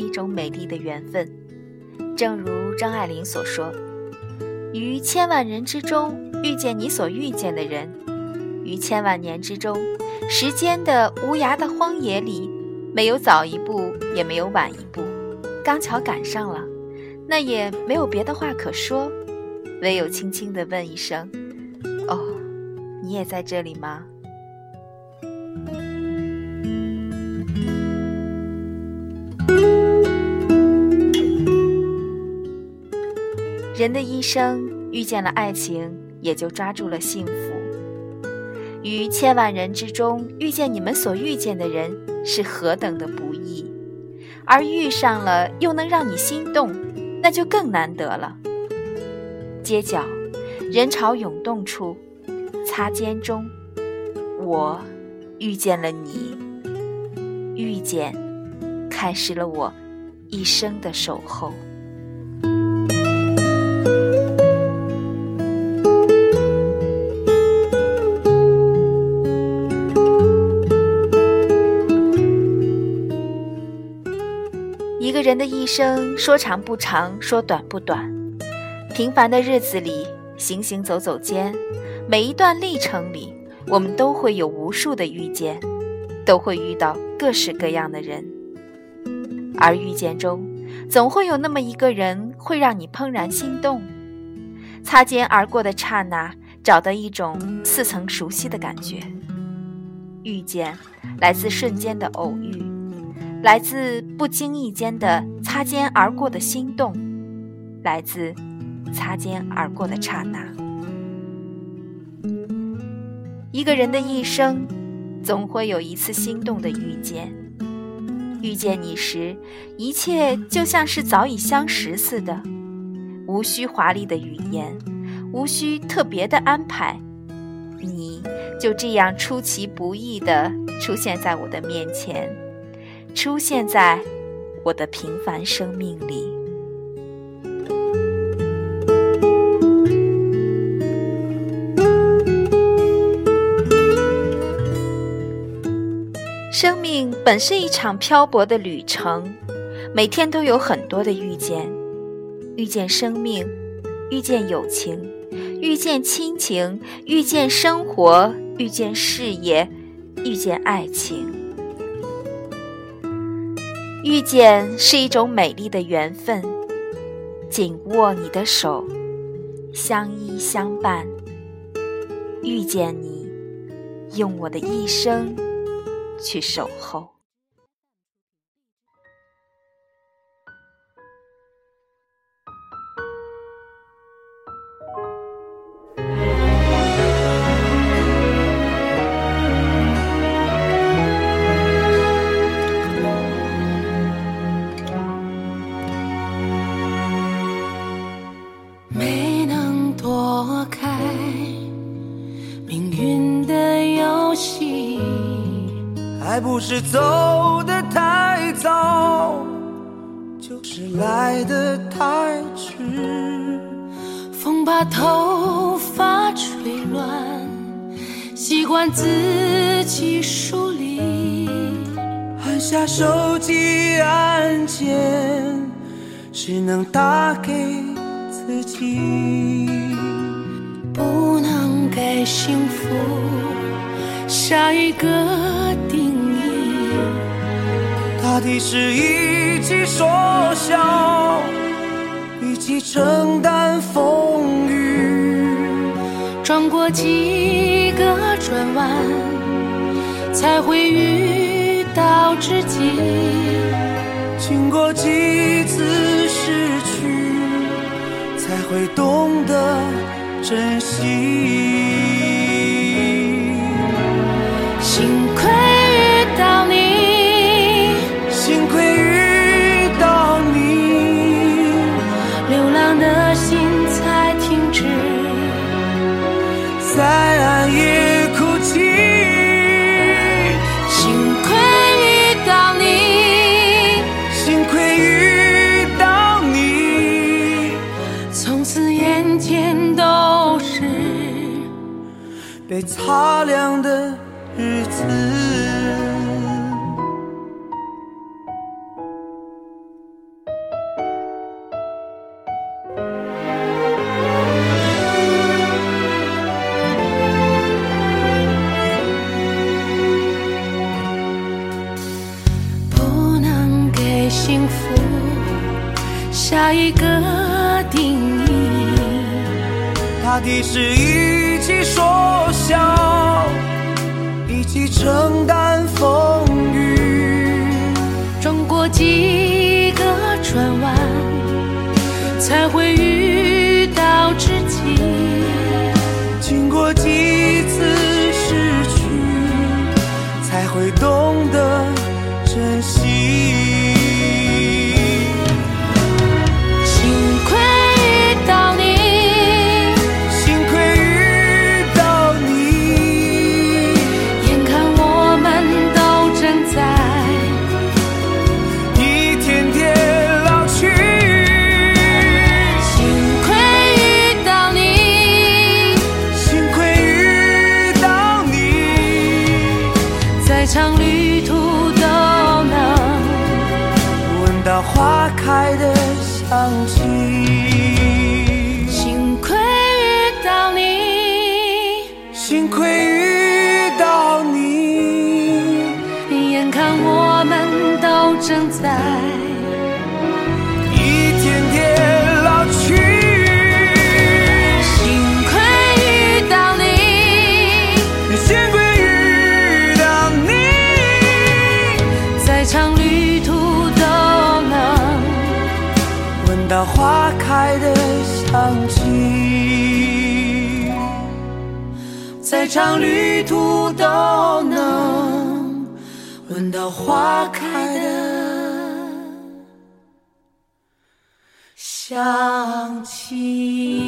一种美丽的缘分。正如张爱玲所说：“于千万人之中遇见你所遇见的人，于千万年之中，时间的无涯的荒野里，没有早一步，也没有晚一步，刚巧赶上了，那也没有别的话可说，唯有轻轻地问一声：‘哦，你也在这里吗？’”人的一生遇见了爱情，也就抓住了幸福。于千万人之中遇见你们所遇见的人，是何等的不易；而遇上了又能让你心动，那就更难得了。街角，人潮涌动处，擦肩中，我遇见了你。遇见，开始了我一生的守候。的一生，说长不长，说短不短。平凡的日子里，行行走走间，每一段历程里，我们都会有无数的遇见，都会遇到各式各样的人。而遇见中，总会有那么一个人，会让你怦然心动。擦肩而过的刹那，找到一种似曾熟悉的感觉。遇见，来自瞬间的偶遇。来自不经意间的擦肩而过的心动，来自擦肩而过的刹那。一个人的一生，总会有一次心动的遇见。遇见你时，一切就像是早已相识似的，无需华丽的语言，无需特别的安排，你就这样出其不意地出现在我的面前。出现在我的平凡生命里。生命本是一场漂泊的旅程，每天都有很多的遇见：遇见生命，遇见友情，遇见亲情，遇见生活，遇见事业，遇见爱情。遇见是一种美丽的缘分，紧握你的手，相依相伴。遇见你，用我的一生去守候。是走的太早，就是来的太迟。风把头发吹乱，习惯自己梳理。按下手机按键，只能打给自己，不能给幸福下一个定。大抵是一起说笑，一起承担风雨，转过几个转弯，才会遇到知己。经过几次失去，才会懂得珍惜。被擦亮的日子，不能给幸福下一个定义。他的是一。一起说笑，一起承担风雨。转过几个转弯，才会遇到知己。经过几次失去，才会懂花开的香气。每场旅途都能闻到花开的香气。